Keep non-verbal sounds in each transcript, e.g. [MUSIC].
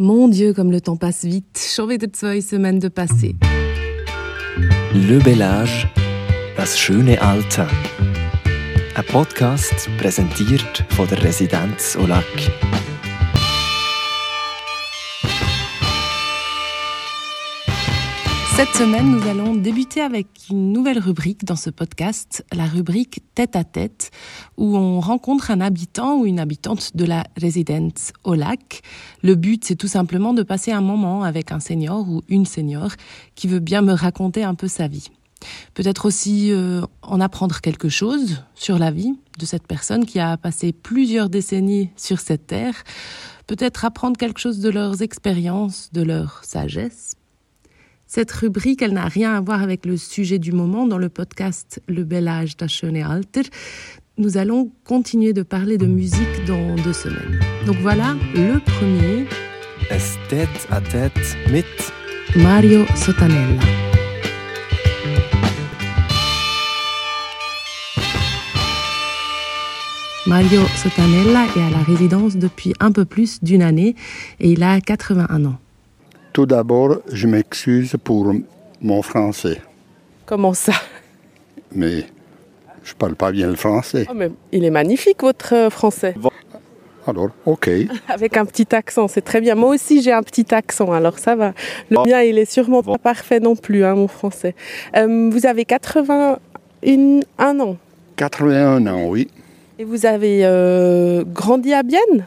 Mon Dieu, comme le temps passe vite. Schon wieder zwei semaines de passé. Le bel âge, das schöne Alter. Ein Podcast präsentiert von der Residenz Olac. Cette semaine, nous allons débuter avec une nouvelle rubrique dans ce podcast, la rubrique Tête à tête, où on rencontre un habitant ou une habitante de la résidence au lac. Le but, c'est tout simplement de passer un moment avec un senior ou une senior qui veut bien me raconter un peu sa vie. Peut-être aussi euh, en apprendre quelque chose sur la vie de cette personne qui a passé plusieurs décennies sur cette terre. Peut-être apprendre quelque chose de leurs expériences, de leur sagesse. Cette rubrique, elle n'a rien à voir avec le sujet du moment dans le podcast Le bel âge d'Aschöne Alter. Nous allons continuer de parler de musique dans deux semaines. Donc voilà, le premier. Es tête à tête mit Mario Sotanella. Mario Sotanella est à la résidence depuis un peu plus d'une année et il a 81 ans. Tout d'abord, je m'excuse pour mon français, Comment ça? Mais je parle pas bien le français. Oh, mais Il est magnifique votre euh, français. Alors, ok. [LAUGHS] Avec un petit accent, c'est très bien. Moi aussi j'ai un petit accent, alors ça va. Le mien il est sûrement pas parfait non plus, hein, mon français. Euh, vous avez 81 ans 81 ans, oui. et vous avez euh, grandi à Bienne?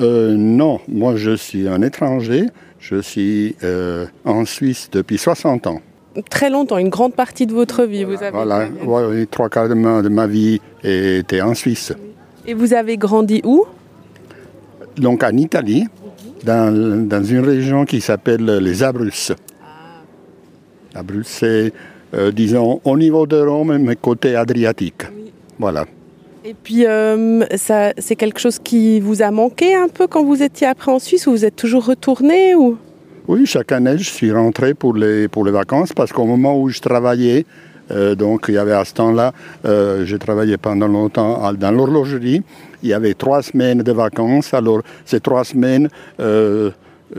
Euh, non, moi je suis un étranger. Je suis euh, en Suisse depuis 60 ans. Très longtemps, une grande partie de votre vie. Vous avez Voilà, ouais, trois quarts de ma, de ma vie était en Suisse. Et vous avez grandi où? Donc en Italie, dans, dans une région qui s'appelle les Abruzzes. Abruzzes, c'est, euh, disons, au niveau de Rome, mais côté Adriatique. Voilà. Et puis, euh, ça, c'est quelque chose qui vous a manqué un peu quand vous étiez après en Suisse ou vous êtes toujours retourné ou? Oui, chaque année, je suis rentré pour les, pour les vacances parce qu'au moment où je travaillais, euh, donc il y avait à ce temps-là, euh, j'ai travaillé pendant longtemps dans l'horlogerie, il y avait trois semaines de vacances. Alors, ces trois semaines,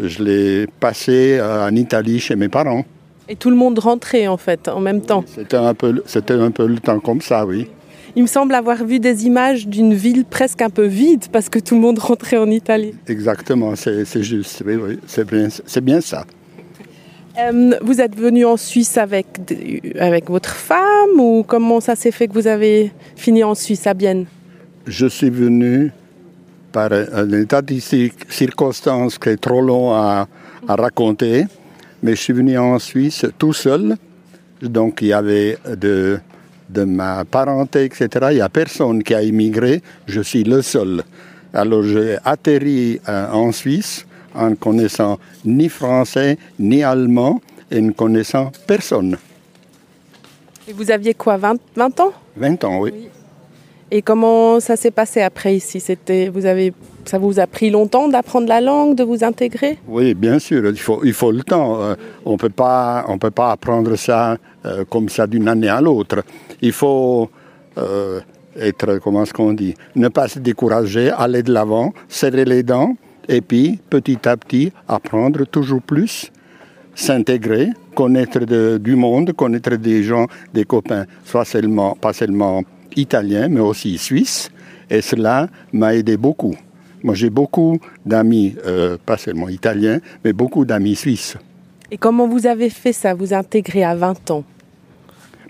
je les passées euh, en Italie chez mes parents. Et tout le monde rentrait en fait en même temps. C'était un, peu, c'était un peu le temps comme ça, oui. Il me semble avoir vu des images d'une ville presque un peu vide parce que tout le monde rentrait en Italie. Exactement, c'est c'est juste, oui, oui, c'est bien, c'est bien ça. Euh, vous êtes venu en Suisse avec, avec votre femme ou comment ça s'est fait que vous avez fini en Suisse à Bienne? Je suis venu par un état de cir- circonstance qui est trop long à, à raconter, mais je suis venu en Suisse tout seul. Donc il y avait de, de ma parenté, etc. Il n'y a personne qui a immigré, je suis le seul. Alors j'ai atterri euh, en Suisse en connaissant ni français ni allemand et ne connaissant personne. Et vous aviez quoi, 20, 20 ans? 20 ans, oui. Et comment ça s'est passé après ici? C'était, vous avez, Ça vous a pris longtemps d'apprendre la langue, de vous intégrer? Oui, bien sûr, il faut, il faut le temps. Euh, on ne peut pas apprendre ça euh, comme ça d'une année à l'autre. Il faut euh, être, comment est-ce qu'on dit, ne pas se décourager, aller de l'avant, serrer les dents, et puis petit à petit apprendre toujours plus, s'intégrer, connaître du monde, connaître des gens, des copains, pas seulement italiens, mais aussi suisses. Et cela m'a aidé beaucoup. Moi, j'ai beaucoup d'amis, euh, pas seulement italiens, mais beaucoup d'amis suisses. Et comment vous avez fait ça, vous intégrer à 20 ans?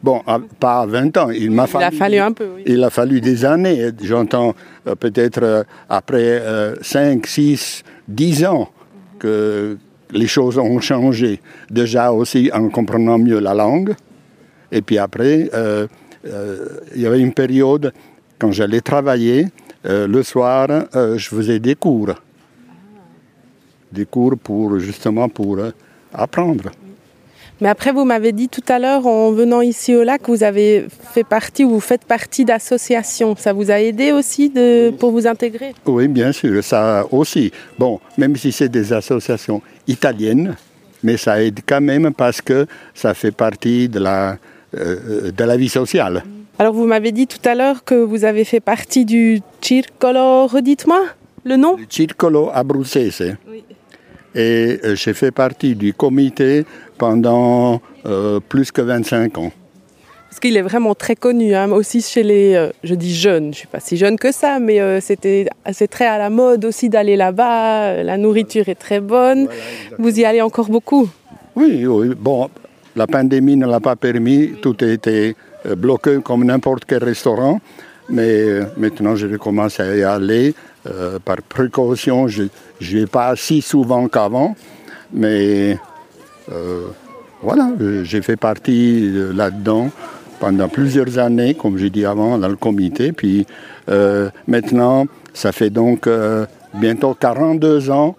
Bon, à- pas à 20 ans, il m'a Il a fallu un peu, oui. Il a fallu des années. J'entends euh, peut-être euh, après 5, 6, 10 ans que les choses ont changé. Déjà aussi en comprenant mieux la langue. Et puis après, euh, euh, il y avait une période, quand j'allais travailler, euh, le soir, euh, je faisais des cours. Des cours pour, justement pour euh, apprendre. Mais après, vous m'avez dit tout à l'heure, en venant ici au lac, vous avez fait partie ou vous faites partie d'associations. Ça vous a aidé aussi de, pour vous intégrer? Oui, bien sûr, ça aussi. Bon, même si c'est des associations italiennes, mais ça aide quand même parce que ça fait partie de la, de la vie sociale. Alors, vous m'avez dit tout à l'heure que vous avez fait partie du Circolo, redites-moi le nom Le Circolo Abruzzese. et euh, j'ai fait partie du comité pendant euh, plus que 25 ans. Parce qu'il est vraiment très connu, hein, aussi chez les, euh, je dis jeunes, je ne suis pas si jeune que ça, mais c'était, c'est très à la mode aussi d'aller là-bas, la nourriture est très bonne. Vous y allez encore beaucoup Oui, oui, bon, la pandémie ne l'a pas permis, tout a été euh, bloqué comme n'importe quel restaurant, mais euh, maintenant je recommence à y aller euh, par précaution. Je ne vais pas si souvent qu'avant, mais euh, voilà, euh, j'ai fait partie euh, là-dedans pendant plusieurs années, comme j'ai dit avant, dans le comité. Puis euh, maintenant, ça fait donc euh, bientôt 42 ans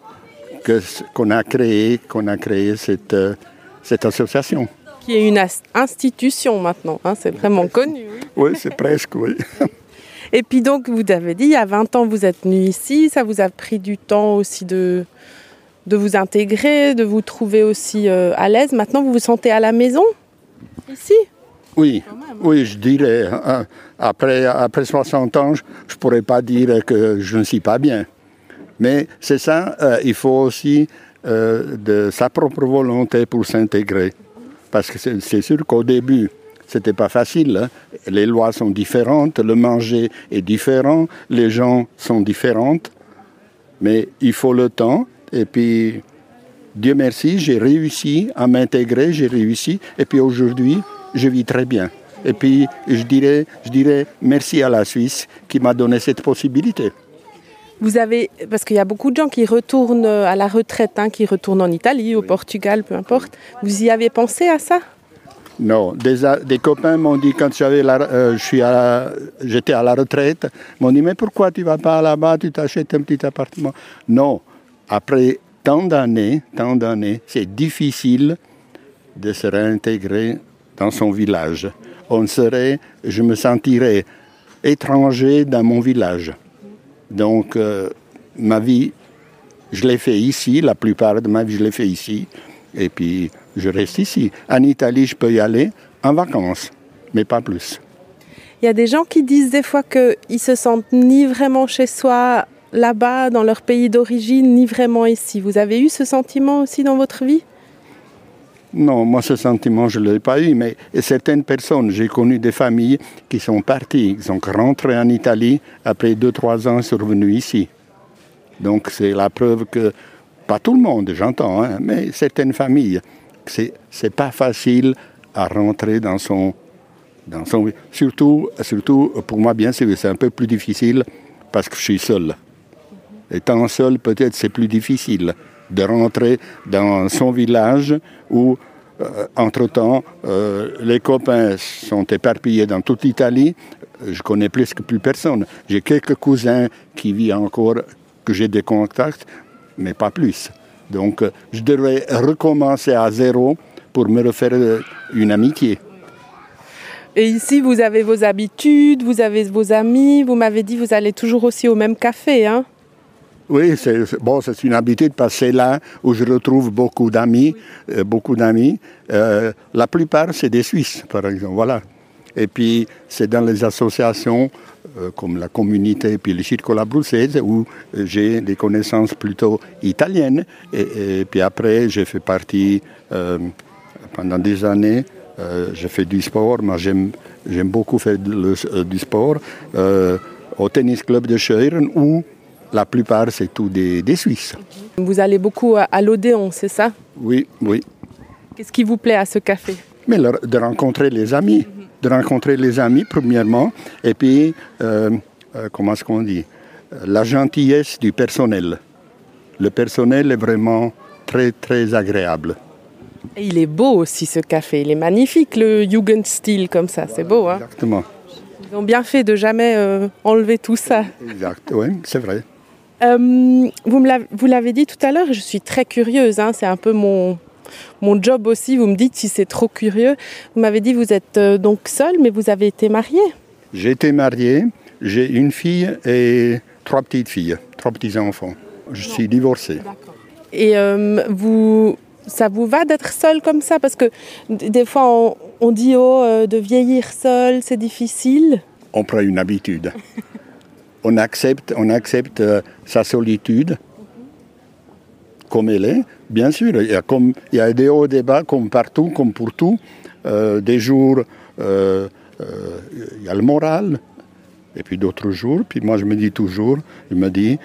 qu'on a créé, a créé euh, cette association. Qui est une institution maintenant, hein, c'est vraiment connu. oui. Oui, c'est presque, oui. Et puis donc, vous avez dit, il y a 20 ans, vous êtes venu ici, ça vous a pris du temps aussi de, de vous intégrer, de vous trouver aussi euh, à l'aise. Maintenant, vous vous sentez à la maison ici? Oui, oui, je dirais, hein, après, après 60 ans, je ne pourrais pas dire que je ne suis pas bien. Mais c'est ça, euh, il faut aussi euh, de sa propre volonté pour s'intégrer. Parce que c'est sûr qu'au début, c'était pas facile. hein. Les lois sont différentes, le manger est différent, les gens sont différentes. Mais il faut le temps. Et puis, Dieu merci, j'ai réussi à m'intégrer, j'ai réussi. Et puis aujourd'hui, je vis très bien. Et puis, je dirais, je dirais merci à la Suisse qui m'a donné cette possibilité. Vous avez, parce qu'il y a beaucoup de gens qui retournent à la retraite, hein, qui retournent en Italie, au Portugal, peu importe. Vous y avez pensé à ça? Non, des, copains m'ont dit quand j'avais la- euh, je suis à la- j'étais à la retraite, m'ont dit mais pourquoi tu vas pas là-bas, tu t'achètes un petit appartement? Non, après tant d'années, tant d'années, c'est difficile de se réintégrer dans son village. On serait, je me sentirais étranger dans mon village. Donc euh, ma vie, je l'ai fait ici, la plupart de ma vie je l'ai fait ici, et puis je reste ici. En Italie, je peux y aller en vacances, mais pas plus. Il y a des gens qui disent des fois qu'ils se sentent ni vraiment chez soi là-bas, dans leur pays d'origine, ni vraiment ici. Vous avez eu ce sentiment aussi dans votre vie? Non, moi ce sentiment, je ne l'ai pas eu, mais certaines personnes, j'ai connu des familles qui sont parties, ils sont rentrés en Italie, après deux, trois ans, ils sont revenus ici. Donc c'est la preuve que, pas tout le monde, j'entends, hein, mais certaines familles, c'est c'est pas facile à rentrer dans son... Dans son surtout, surtout, pour moi, bien sûr, c'est un peu plus difficile parce que je suis seul. Étant seul, peut-être c'est plus difficile de rentrer dans son village où, euh, entre-temps, euh, les copains sont éparpillés dans toute l'Italie. Je connais presque plus personne. J'ai quelques cousins qui vivent encore, que j'ai des contacts, mais pas plus. Donc, je devrais recommencer à zéro pour me refaire euh, une amitié. Et ici, vous avez vos habitudes, vous avez vos amis. Vous m'avez dit vous allez toujours aussi au même café. Hein Oui, c'est bon, c'est une habitude parce que c'est là où je retrouve beaucoup d'amis, euh, beaucoup d'amis. Euh, la plupart, c'est des Suisses, par exemple, voilà. Et puis, c'est dans les associations euh, comme la communauté et puis le Circolo Abruzzese où euh, j'ai des connaissances plutôt italiennes. Et, et puis après, j'ai fait partie pendant des années. j'ai fait du sport, moi j'aime beaucoup faire le- du sport au tennis club de Scheuren où la plupart, c'est tout des, des Suisses. Vous allez beaucoup à, l'Odéon, c'est ça? Oui, oui. Qu'est-ce qui vous plaît à ce café? Mais le- de rencontrer les amis. De rencontrer les amis, premièrement. Et puis, euh, euh, comment est-ce qu'on dit? La gentillesse du personnel. Le personnel est vraiment très, très agréable. Et il est beau aussi ce café. Il est magnifique, le Jugendstil comme ça. C'est beau. Hein? Exactement. Ils ont bien fait de jamais euh, enlever tout ça. Exact, oui, c'est vrai. Euh, vous me l'avez- dit tout à l'heure, je suis très curieuse, hein, c'est un peu mon, mon job aussi, vous me dites si c'est trop curieux. Vous m'avez dit vous êtes euh, donc seule, mais vous avez été mariée. J'ai été marié, j'ai une fille et trois petites filles, trois petits-enfants. Je suis divorcé. Et euh, vous, ça vous va d'être seule comme ça? Parce que des fois on, on dit oh, euh, de vieillir seule, c'est difficile. on prend une habitude. [LAUGHS] on accepte, euh, sa solitude comme elle est, bien sûr. Il y a, des hauts débats comme partout, comme pour tout. Euh, des jours, euh, il y a le moral, et puis d'autres jours. Puis moi, je me dis toujours, je me dis,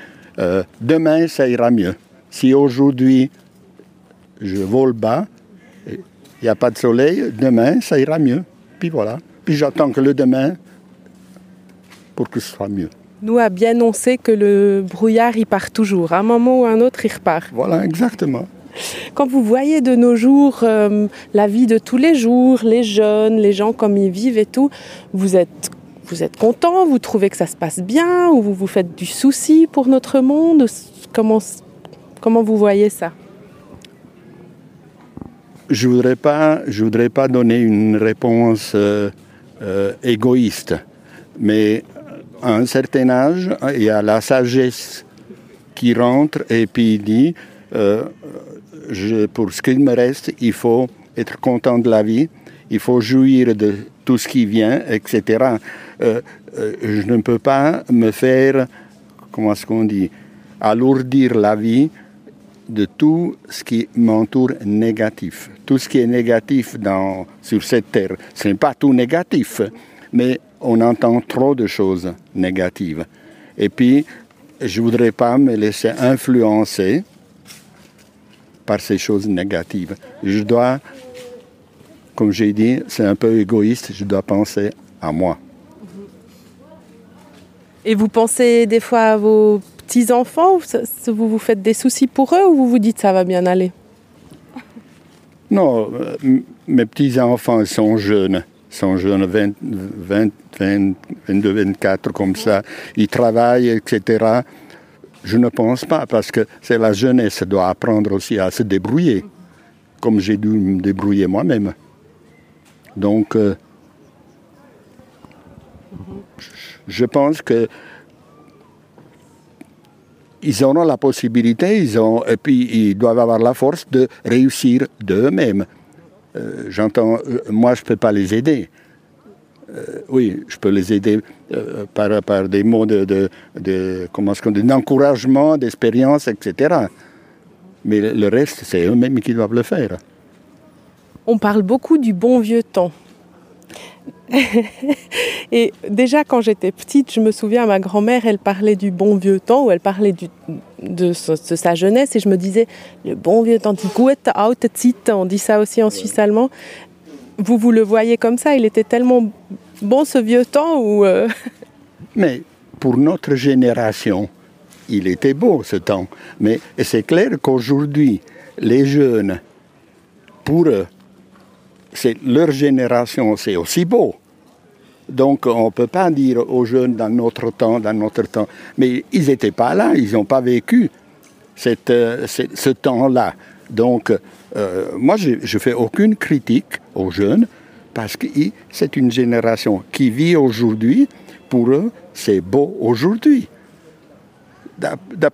demain, ça ira mieux. Si aujourd'hui, je vole bas, il n'y a pas de soleil, demain, ça ira mieux. Puis voilà. Puis j'attends que le demain pour que ce soit mieux. Nous, à bien on sait que le brouillard, il part toujours. À un moment ou à un autre, il repart. Voilà, exactement. Quand vous voyez de nos jours euh, la vie de tous les jours, les jeunes, les gens comme ils vivent et tout, vous êtes, vous êtes content, vous trouvez que ça se passe bien, ou vous vous faites du souci pour notre monde? Comment, comment vous voyez ça? Je ne voudrais, pas, je voudrais pas donner une réponse euh, euh, égoïste, mais à un certain âge, il y a la sagesse qui rentre et puis il dit, euh, pour ce qu'il me reste, il faut être content de la vie, il faut jouir de tout ce qui vient, etc. Euh, euh, je ne peux pas me faire, comment est-ce qu'on dit, alourdir la vie de tout ce qui m'entoure négatif. Tout ce qui est négatif dans, sur cette terre, ce n'est pas tout négatif, mais on entend trop de choses négatives. Et puis, je ne voudrais pas me laisser influencer par ces choses négatives. Je dois, comme j'ai dit, c'est un peu égoïste, je dois penser à moi. Et vous pensez des fois à vos petits-enfants Vous vous faites des soucis pour eux ou vous vous dites ça va bien aller? Non, euh, mes petits-enfants sont jeunes sont jeunes, 20, 20, 20, 22, 24, comme ça. Ils travaillent, etc. Je ne pense pas, parce que c'est la jeunesse doit apprendre aussi à se débrouiller, comme j'ai dû me débrouiller moi-même. Donc, euh, je pense que ils auront la possibilité, ils ont, et puis ils doivent avoir la force de réussir d'eux-mêmes. Euh, J'entends, euh, moi je ne peux pas les aider. Euh, oui, je peux les aider par, par, des mots de, de, d'encouragement, d'expérience, etc. Mais le reste, c'est eux-mêmes qui doivent le faire. On parle beaucoup du bon vieux temps. [LAUGHS] et déjà, quand j'étais petite, je me souviens, ma grand-mère, elle parlait du bon vieux temps, ou elle parlait du, de, de, sa jeunesse, et je me disais, le bon vieux temps, die gute alte Zeit, on dit ça aussi en suisse allemand. Vous, vous le voyez comme ça, il était tellement bon ce vieux temps ou euh... [LAUGHS] Mais pour notre génération, il était beau ce temps. Mais c'est clair qu'aujourd'hui, les jeunes, pour eux, c'est leur génération, c'est aussi beau. Donc on ne peut pas dire aux jeunes dans notre temps, dans notre temps. Mais ils n'étaient pas là, ils n'ont pas vécu cette, cette, ce temps-là. Donc euh, moi, je ne fais aucune critique aux jeunes parce que c'est une génération qui vit aujourd'hui. Pour eux, c'est beau aujourd'hui.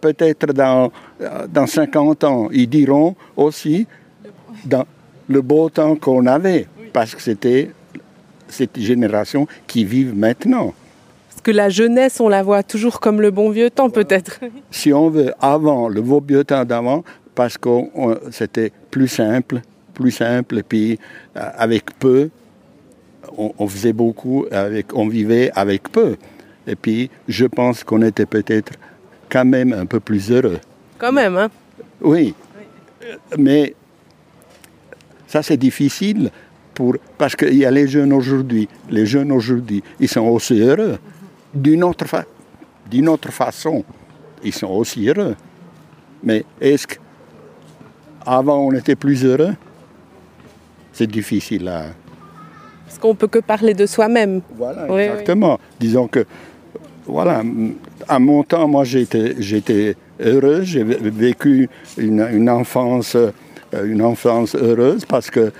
Peut-être dans, dans 50 ans, ils diront aussi le beau temps qu'on avait, parce que c'était cette génération qui vit maintenant. Parce que la jeunesse, on la voit toujours comme le bon vieux temps, peut-être. Si on veut avant, le beau vieux temps d'avant, parce que c'était plus simple, plus simple, et puis euh, avec peu, on, on, faisait beaucoup, avec, on vivait avec peu. Et puis, je pense qu'on était peut-être quand même un peu plus heureux. Quand même, hein Oui. oui. Mais ça, c'est difficile pour, parce qu'il y a les jeunes aujourd'hui. Les jeunes aujourd'hui, ils sont aussi heureux. D'une autre, fa d'une autre façon, ils sont aussi heureux. Mais est-ce qu'avant on était plus heureux? C'est difficile à. Parce qu'on peut que parler de soi-même. Voilà, oui, exactement. Oui. Disons que, voilà, à mon temps, moi j'étais heureux, j'ai vécu une, une enfance une enfance heureuse parce que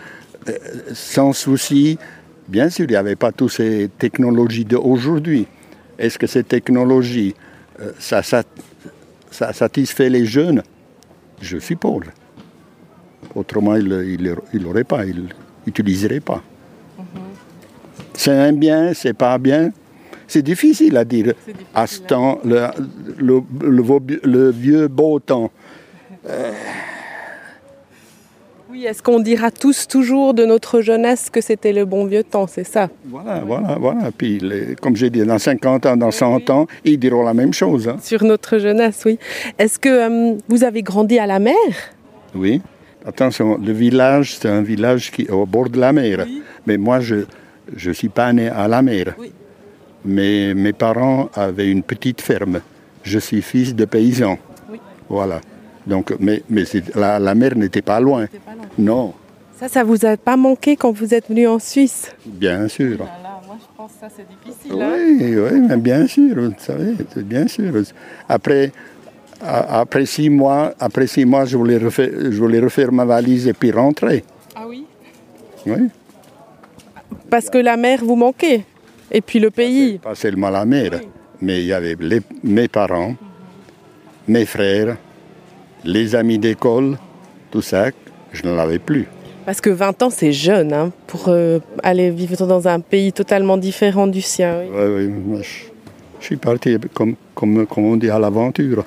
sans souci, bien sûr, il n'y avait pas toutes ces technologies d'aujourd'hui. Est-ce que ces technologies, ça, ça, ça, satisfait les jeunes? Je suppose. Autrement, ils ne l'auraient pas, ils n'utiliseraient pas. Mm -hmm. C'est un bien, c'est pas bien. C'est difficile à dire. Difficile à ce temps, le, le, le, le, vieux beau temps. [LAUGHS] Oui, est-ce qu'on dira tous toujours de notre jeunesse que c'était le bon vieux temps, c'est ça? Voilà, voilà, voilà. Puis, les- comme j'ai dit, dans 50 ans, dans 100 ans, ils diront la même chose. hein. Sur notre jeunesse, oui. Est-ce que euh, vous avez grandi à la mer? Oui. Attention, le village, c'est un village qui est au bord de la mer. Mais moi, je ne suis pas né à la mer. Oui. Mais mes parents avaient une petite ferme. Je suis fils de paysan. Oui. Voilà. Donc, mais mais la, la mer n'était pas loin. Non, Ça, ça vous a pas manqué quand vous êtes venu en Suisse? Bien sûr. moi je pense que ça c'est difficile. Oui, oui, mais bien sûr, vous savez, bien sûr. Après, après six mois, après six mois, je voulais refaire, je voulais refaire ma valise et puis rentrer. Ah oui? Oui. Parce que la mer vous manquait. Et puis le pays. Pas seulement la mère, mais il y avait les- mes parents, mes frères, les amis d'école, tout ça, je ne l'avais plus. Parce que 20 ans c'est jeune hein, pour euh, aller vivre dans un pays totalement différent du sien. oui. Ouais, ouais, moi, je, je suis parti, comme, comme, comme on dit, à l'aventure.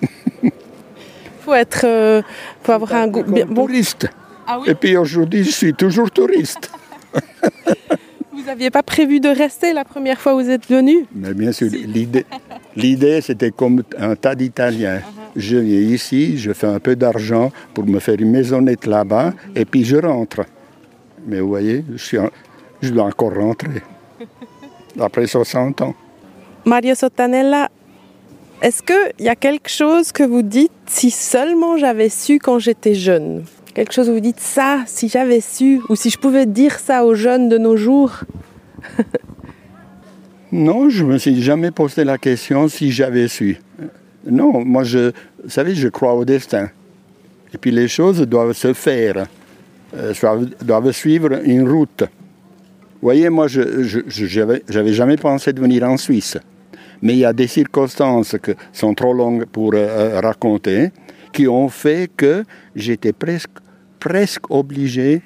[LAUGHS] faut être, euh, faut avoir un goût. Bon, touriste. ah oui. Et puis aujourd'hui, je suis toujours touriste. [LAUGHS] Vous n'aviez pas prévu de rester la première fois où vous êtes venu Mais bien sûr, l'idée, l'idée, c'était comme un tas d'Italiens. Je viens ici, je fais un peu d'argent pour me faire une maisonnette là-bas, et puis je rentre. Mais vous voyez, je, suis en- je dois encore rentrer. [LAUGHS] Après 60 ans. Mario Sotanella, est-ce qu'il y a quelque chose que vous dites si seulement j'avais su quand j'étais jeune? Quelque chose où vous dites ça, si j'avais su, ou si je pouvais dire ça aux jeunes de nos jours [LAUGHS] Non, je me suis jamais posé la question si j'avais su. Non, moi, je, vous savez, je crois au destin. Et puis les choses doivent se faire, euh, doivent, suivre une route. Vous voyez, moi, je j'avais jamais pensé de venir en Suisse. Mais il y a des circonstances qui sont trop longues pour euh, raconter, qui ont fait que j'étais presque, presque obligé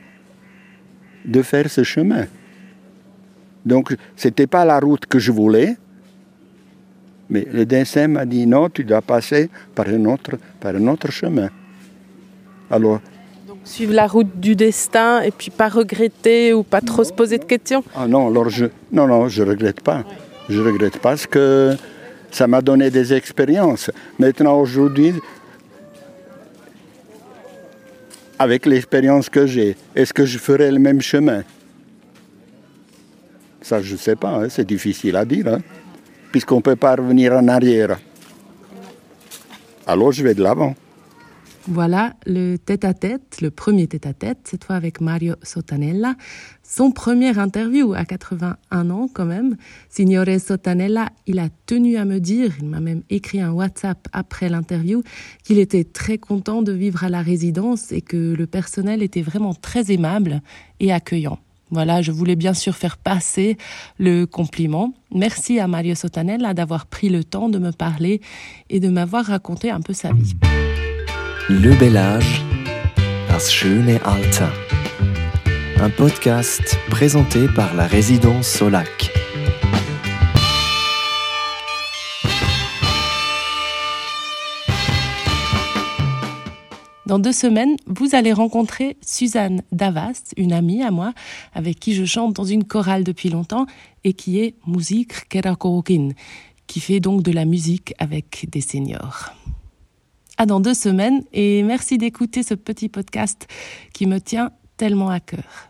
de faire ce chemin. Donc, ce n'était pas la route que je voulais, mais le destin m'a dit non, tu dois passer par un autre, par un autre chemin. Alors, Suivre la route du destin et puis pas regretter ou pas trop se poser de questions ah non, alors je, non, non, je regrette pas. Je regrette pas parce que ça m'a donné des expériences. Maintenant, aujourd'hui, avec l'expérience que j'ai, est-ce que je ferai le même chemin? Ça, je ne sais pas, hein, c'est difficile à dire, hein, puisqu'on ne peut pas revenir en arrière. Alors, je vais de l'avant. Voilà le tête-à-tête, le premier tête-à-tête, cette fois avec Mario Sotanella. Son premier interview à 81 ans quand même. Signore Sotanella, il a tenu à me dire, il m'a même écrit un WhatsApp après l'interview, qu'il était très content de vivre à la résidence et que le personnel était vraiment très aimable et accueillant. Voilà, je voulais bien sûr faire passer le compliment. Merci à Mario Sotanella d'avoir pris le temps de me parler et de m'avoir raconté un peu sa vie. Le bel âge, das schöne Alter. Un podcast présenté par la résidence Solac. Dans deux semaines, vous allez rencontrer Suzanne Davas, une amie à moi, avec qui je chante dans une chorale depuis longtemps et qui est Musik Kerakorokin, qui fait donc de la musique avec des seniors. À dans deux semaines et merci d'écouter ce petit podcast qui me tient tellement à cœur.